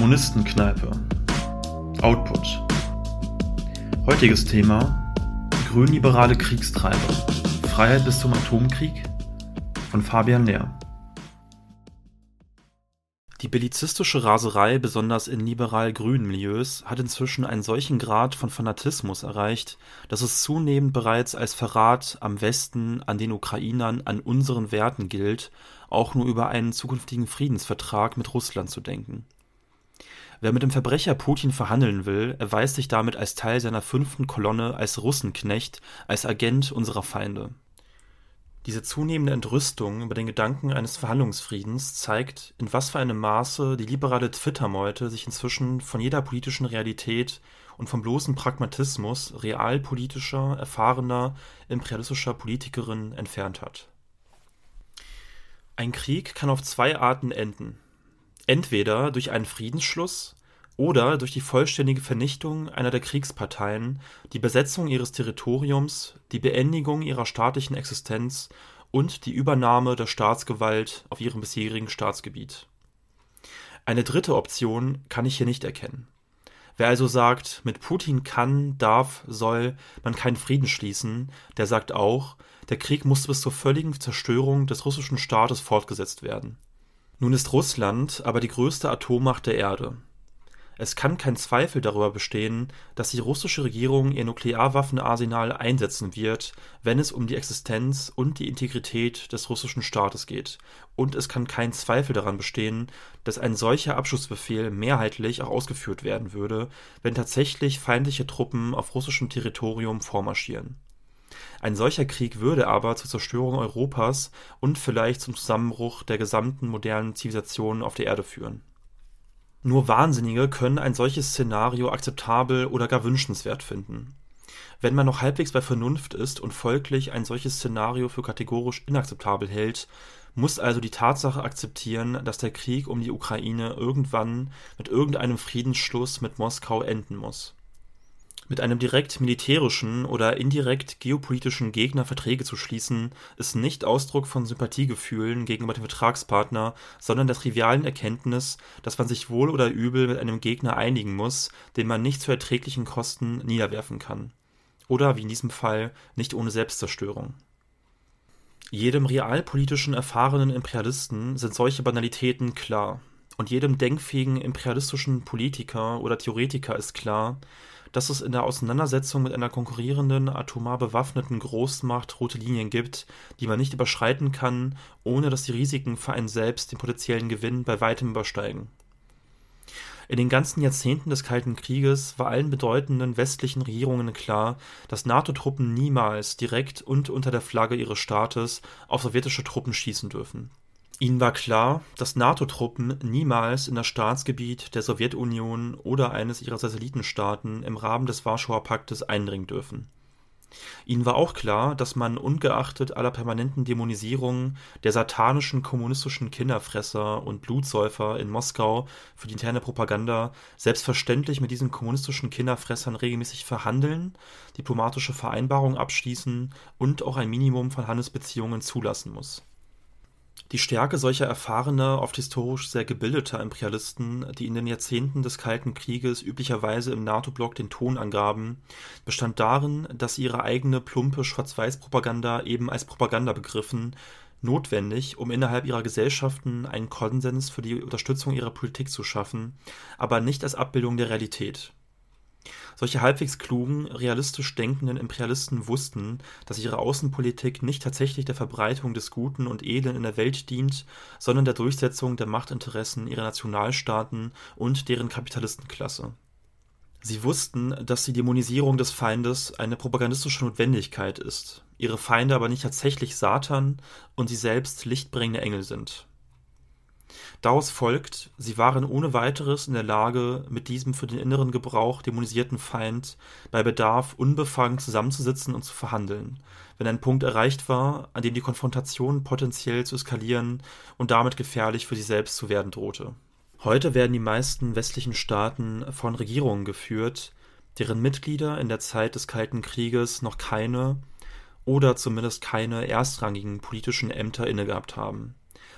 Kommunistenkneipe. Output. Heutiges Thema: Grünliberale Kriegstreiber. Freiheit bis zum Atomkrieg von Fabian Lehr. Die bellizistische Raserei, besonders in liberal-grünen Milieus, hat inzwischen einen solchen Grad von Fanatismus erreicht, dass es zunehmend bereits als Verrat am Westen, an den Ukrainern, an unseren Werten gilt, auch nur über einen zukünftigen Friedensvertrag mit Russland zu denken. Wer mit dem Verbrecher Putin verhandeln will, erweist sich damit als Teil seiner fünften Kolonne als Russenknecht, als Agent unserer Feinde diese zunehmende Entrüstung über den Gedanken eines Verhandlungsfriedens zeigt, in was für einem Maße die liberale Twitter-Meute sich inzwischen von jeder politischen Realität und vom bloßen Pragmatismus realpolitischer, erfahrener, imperialistischer Politikerin entfernt hat. Ein Krieg kann auf zwei Arten enden. Entweder durch einen Friedensschluss oder durch die vollständige Vernichtung einer der Kriegsparteien, die Besetzung ihres Territoriums, die Beendigung ihrer staatlichen Existenz und die Übernahme der Staatsgewalt auf ihrem bisherigen Staatsgebiet. Eine dritte Option kann ich hier nicht erkennen. Wer also sagt, mit Putin kann, darf, soll man keinen Frieden schließen, der sagt auch, der Krieg muss bis zur völligen Zerstörung des russischen Staates fortgesetzt werden. Nun ist Russland aber die größte Atommacht der Erde. Es kann kein Zweifel darüber bestehen, dass die russische Regierung ihr Nuklearwaffenarsenal einsetzen wird, wenn es um die Existenz und die Integrität des russischen Staates geht, und es kann kein Zweifel daran bestehen, dass ein solcher Abschussbefehl mehrheitlich auch ausgeführt werden würde, wenn tatsächlich feindliche Truppen auf russischem Territorium vormarschieren. Ein solcher Krieg würde aber zur Zerstörung Europas und vielleicht zum Zusammenbruch der gesamten modernen Zivilisation auf der Erde führen nur Wahnsinnige können ein solches Szenario akzeptabel oder gar wünschenswert finden. Wenn man noch halbwegs bei Vernunft ist und folglich ein solches Szenario für kategorisch inakzeptabel hält, muss also die Tatsache akzeptieren, dass der Krieg um die Ukraine irgendwann mit irgendeinem Friedensschluss mit Moskau enden muss mit einem direkt militärischen oder indirekt geopolitischen Gegner Verträge zu schließen, ist nicht Ausdruck von Sympathiegefühlen gegenüber dem Vertragspartner, sondern der trivialen Erkenntnis, dass man sich wohl oder übel mit einem Gegner einigen muss, den man nicht zu erträglichen Kosten niederwerfen kann. Oder wie in diesem Fall nicht ohne Selbstzerstörung. Jedem realpolitischen erfahrenen Imperialisten sind solche Banalitäten klar. Und jedem denkfähigen imperialistischen Politiker oder Theoretiker ist klar, dass es in der Auseinandersetzung mit einer konkurrierenden, atomar bewaffneten Großmacht rote Linien gibt, die man nicht überschreiten kann, ohne dass die Risiken für einen selbst den potenziellen Gewinn bei weitem übersteigen. In den ganzen Jahrzehnten des Kalten Krieges war allen bedeutenden westlichen Regierungen klar, dass NATO-Truppen niemals direkt und unter der Flagge ihres Staates auf sowjetische Truppen schießen dürfen Ihnen war klar, dass NATO-Truppen niemals in das Staatsgebiet der Sowjetunion oder eines ihrer Satellitenstaaten im Rahmen des Warschauer Paktes eindringen dürfen. Ihnen war auch klar, dass man ungeachtet aller permanenten Dämonisierung der satanischen kommunistischen Kinderfresser und Blutsäufer in Moskau für die interne Propaganda selbstverständlich mit diesen kommunistischen Kinderfressern regelmäßig verhandeln, diplomatische Vereinbarungen abschließen und auch ein Minimum von Handelsbeziehungen zulassen muss die Stärke solcher erfahrener, oft historisch sehr gebildeter Imperialisten, die in den Jahrzehnten des Kalten Krieges üblicherweise im NATO-Block den Ton angaben, bestand darin, dass sie ihre eigene plumpe Schwarz-Weiß-Propaganda eben als Propaganda begriffen, notwendig, um innerhalb ihrer Gesellschaften einen Konsens für die Unterstützung ihrer Politik zu schaffen, aber nicht als Abbildung der Realität solche halbwegs klugen, realistisch denkenden Imperialisten wussten, dass ihre Außenpolitik nicht tatsächlich der Verbreitung des Guten und Edlen in der Welt dient, sondern der Durchsetzung der Machtinteressen ihrer Nationalstaaten und deren Kapitalistenklasse. Sie wussten, dass die Dämonisierung des Feindes eine propagandistische Notwendigkeit ist, ihre Feinde aber nicht tatsächlich Satan und sie selbst lichtbringende Engel sind Daraus folgt, sie waren ohne weiteres in der Lage, mit diesem für den inneren Gebrauch dämonisierten Feind bei Bedarf unbefangen zusammenzusitzen und zu verhandeln, wenn ein Punkt erreicht war, an dem die Konfrontation potenziell zu eskalieren und damit gefährlich für sie selbst zu werden drohte. Heute werden die meisten westlichen Staaten von Regierungen geführt, deren Mitglieder in der Zeit des Kalten Krieges noch keine oder zumindest keine erstrangigen politischen Ämter innegehabt haben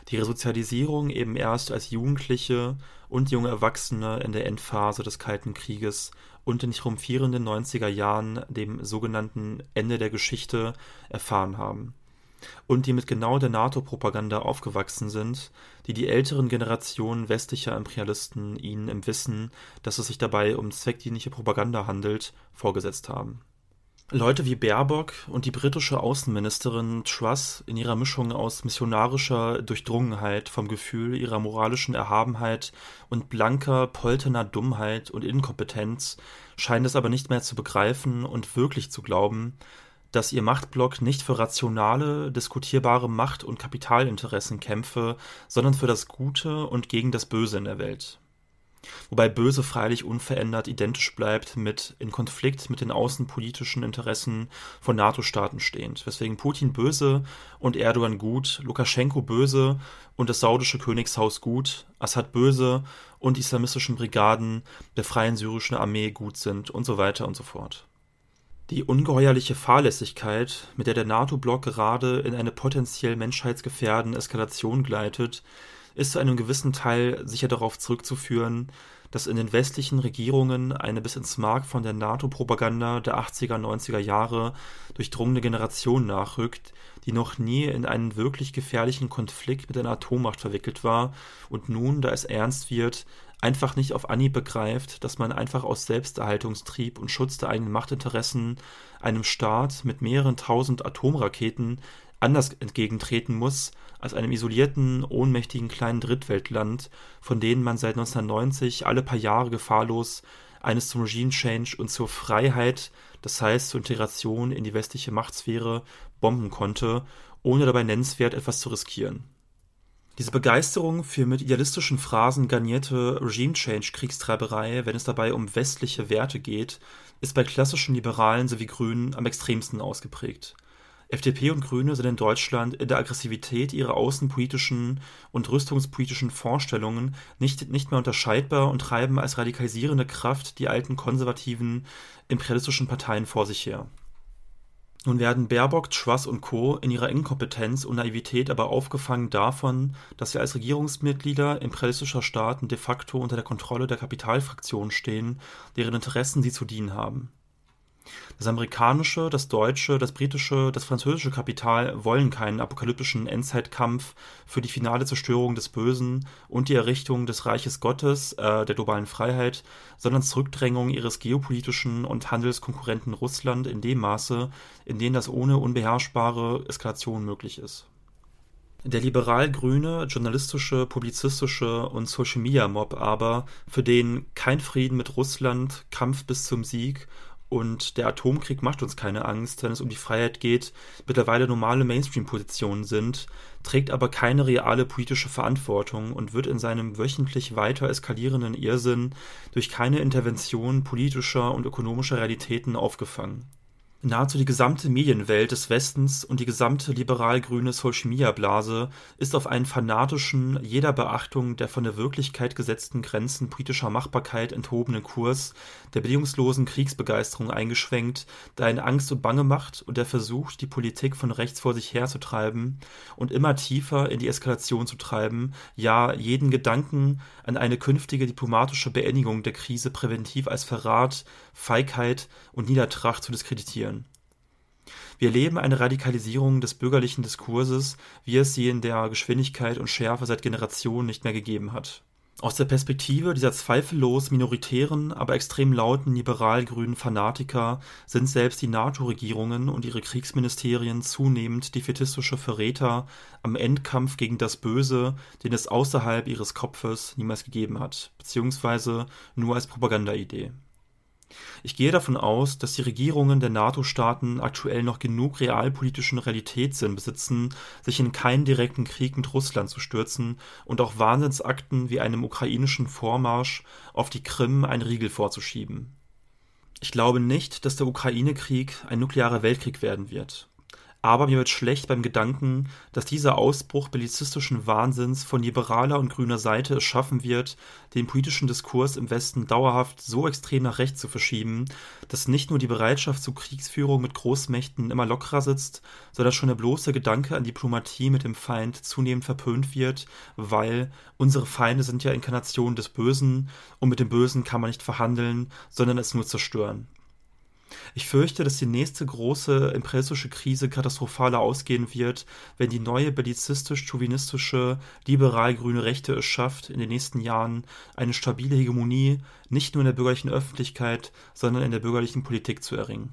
die Resozialisierung eben erst als Jugendliche und junge Erwachsene in der Endphase des Kalten Krieges und in den triumphierenden 90er Jahren, dem sogenannten Ende der Geschichte, erfahren haben. Und die mit genau der NATO-Propaganda aufgewachsen sind, die die älteren Generationen westlicher Imperialisten ihnen im Wissen, dass es sich dabei um zweckdienliche Propaganda handelt, vorgesetzt haben. Leute wie Baerbock und die britische Außenministerin Truss in ihrer Mischung aus missionarischer Durchdrungenheit vom Gefühl ihrer moralischen Erhabenheit und blanker, polterner Dummheit und Inkompetenz scheinen es aber nicht mehr zu begreifen und wirklich zu glauben, dass ihr Machtblock nicht für rationale, diskutierbare Macht- und Kapitalinteressen kämpfe, sondern für das Gute und gegen das Böse in der Welt. Wobei Böse freilich unverändert identisch bleibt mit in Konflikt mit den außenpolitischen Interessen von NATO-Staaten stehend, weswegen Putin böse und Erdogan gut, Lukaschenko böse und das saudische Königshaus gut, Assad böse und die islamistischen Brigaden der Freien Syrischen Armee gut sind und so weiter und so fort. Die ungeheuerliche Fahrlässigkeit, mit der der NATO-Block gerade in eine potenziell menschheitsgefährdende Eskalation gleitet, ist zu einem gewissen Teil sicher darauf zurückzuführen, dass in den westlichen Regierungen eine bis ins Mark von der NATO-Propaganda der 80er, 90er Jahre durchdrungene Generation nachrückt, die noch nie in einen wirklich gefährlichen Konflikt mit einer Atommacht verwickelt war und nun, da es ernst wird, einfach nicht auf Anhieb begreift, dass man einfach aus Selbsterhaltungstrieb und Schutz der eigenen Machtinteressen einem Staat mit mehreren tausend Atomraketen anders entgegentreten muss als einem isolierten, ohnmächtigen kleinen Drittweltland, von denen man seit 1990 alle paar Jahre gefahrlos eines zum Regime Change und zur Freiheit, das heißt zur Integration in die westliche Machtsphäre, bomben konnte, ohne dabei nennenswert etwas zu riskieren. Diese Begeisterung für mit idealistischen Phrasen garnierte Regime-Change-Kriegstreiberei, wenn es dabei um westliche Werte geht, ist bei klassischen Liberalen sowie Grünen am extremsten ausgeprägt. FDP und Grüne sind in Deutschland in der Aggressivität ihrer außenpolitischen und rüstungspolitischen Vorstellungen nicht, nicht mehr unterscheidbar und treiben als radikalisierende Kraft die alten konservativen imperialistischen Parteien vor sich her. Nun werden Baerbock, Truss und Co. in ihrer Inkompetenz und Naivität aber aufgefangen davon, dass sie als Regierungsmitglieder imperialistischer Staaten de facto unter der Kontrolle der Kapitalfraktionen stehen, deren Interessen sie zu dienen haben. Das amerikanische, das deutsche, das britische, das französische Kapital wollen keinen apokalyptischen Endzeitkampf für die finale Zerstörung des Bösen und die Errichtung des Reiches Gottes, äh, der globalen Freiheit, sondern Zurückdrängung ihres geopolitischen und Handelskonkurrenten Russland in dem Maße, in dem das ohne unbeherrschbare Eskalation möglich ist. Der liberal-grüne, journalistische, publizistische und Social-Media-Mob aber, für den kein Frieden mit Russland, Kampf bis zum Sieg und der Atomkrieg macht uns keine Angst, wenn es um die Freiheit geht, mittlerweile normale Mainstream-Positionen sind, trägt aber keine reale politische Verantwortung und wird in seinem wöchentlich weiter eskalierenden Irrsinn durch keine Intervention politischer und ökonomischer Realitäten aufgefangen. Nahezu die gesamte Medienwelt des Westens und die gesamte liberal-grüne Social-Media-Blase ist auf einen fanatischen, jeder Beachtung der von der Wirklichkeit gesetzten Grenzen politischer Machbarkeit enthobenen Kurs der bedingungslosen Kriegsbegeisterung eingeschwenkt, der eine Angst und Bange macht und der versucht, die Politik von rechts vor sich herzutreiben und immer tiefer in die Eskalation zu treiben, ja jeden Gedanken an eine künftige diplomatische Beendigung der Krise präventiv als Verrat, Feigheit und Niedertracht zu diskreditieren. Wir erleben eine Radikalisierung des bürgerlichen Diskurses, wie es sie in der Geschwindigkeit und Schärfe seit Generationen nicht mehr gegeben hat. Aus der Perspektive dieser zweifellos minoritären, aber extrem lauten liberal-grünen Fanatiker sind selbst die NATO-Regierungen und ihre Kriegsministerien zunehmend defetistische Verräter am Endkampf gegen das Böse, den es außerhalb ihres Kopfes niemals gegeben hat, beziehungsweise nur als Propagandaidee. Ich gehe davon aus, dass die Regierungen der NATO-Staaten aktuell noch genug realpolitischen Realitätssinn besitzen, sich in keinen direkten Krieg mit Russland zu stürzen und auch Wahnsinnsakten wie einem ukrainischen Vormarsch auf die Krim einen Riegel vorzuschieben. Ich glaube nicht, dass der Ukraine-Krieg ein nuklearer Weltkrieg werden wird. Aber mir wird schlecht beim Gedanken, dass dieser Ausbruch bellizistischen Wahnsinns von liberaler und grüner Seite es schaffen wird, den politischen Diskurs im Westen dauerhaft so extrem nach rechts zu verschieben, dass nicht nur die Bereitschaft zur Kriegsführung mit Großmächten immer lockerer sitzt, sondern schon der bloße Gedanke an Diplomatie mit dem Feind zunehmend verpönt wird, weil unsere Feinde sind ja Inkarnationen des Bösen und mit dem Bösen kann man nicht verhandeln, sondern es nur zerstören. Ich fürchte, dass die nächste große impressische Krise katastrophaler ausgehen wird, wenn die neue bellizistisch-chauvinistische, liberal-grüne Rechte es schafft, in den nächsten Jahren eine stabile Hegemonie nicht nur in der bürgerlichen Öffentlichkeit, sondern in der bürgerlichen Politik zu erringen.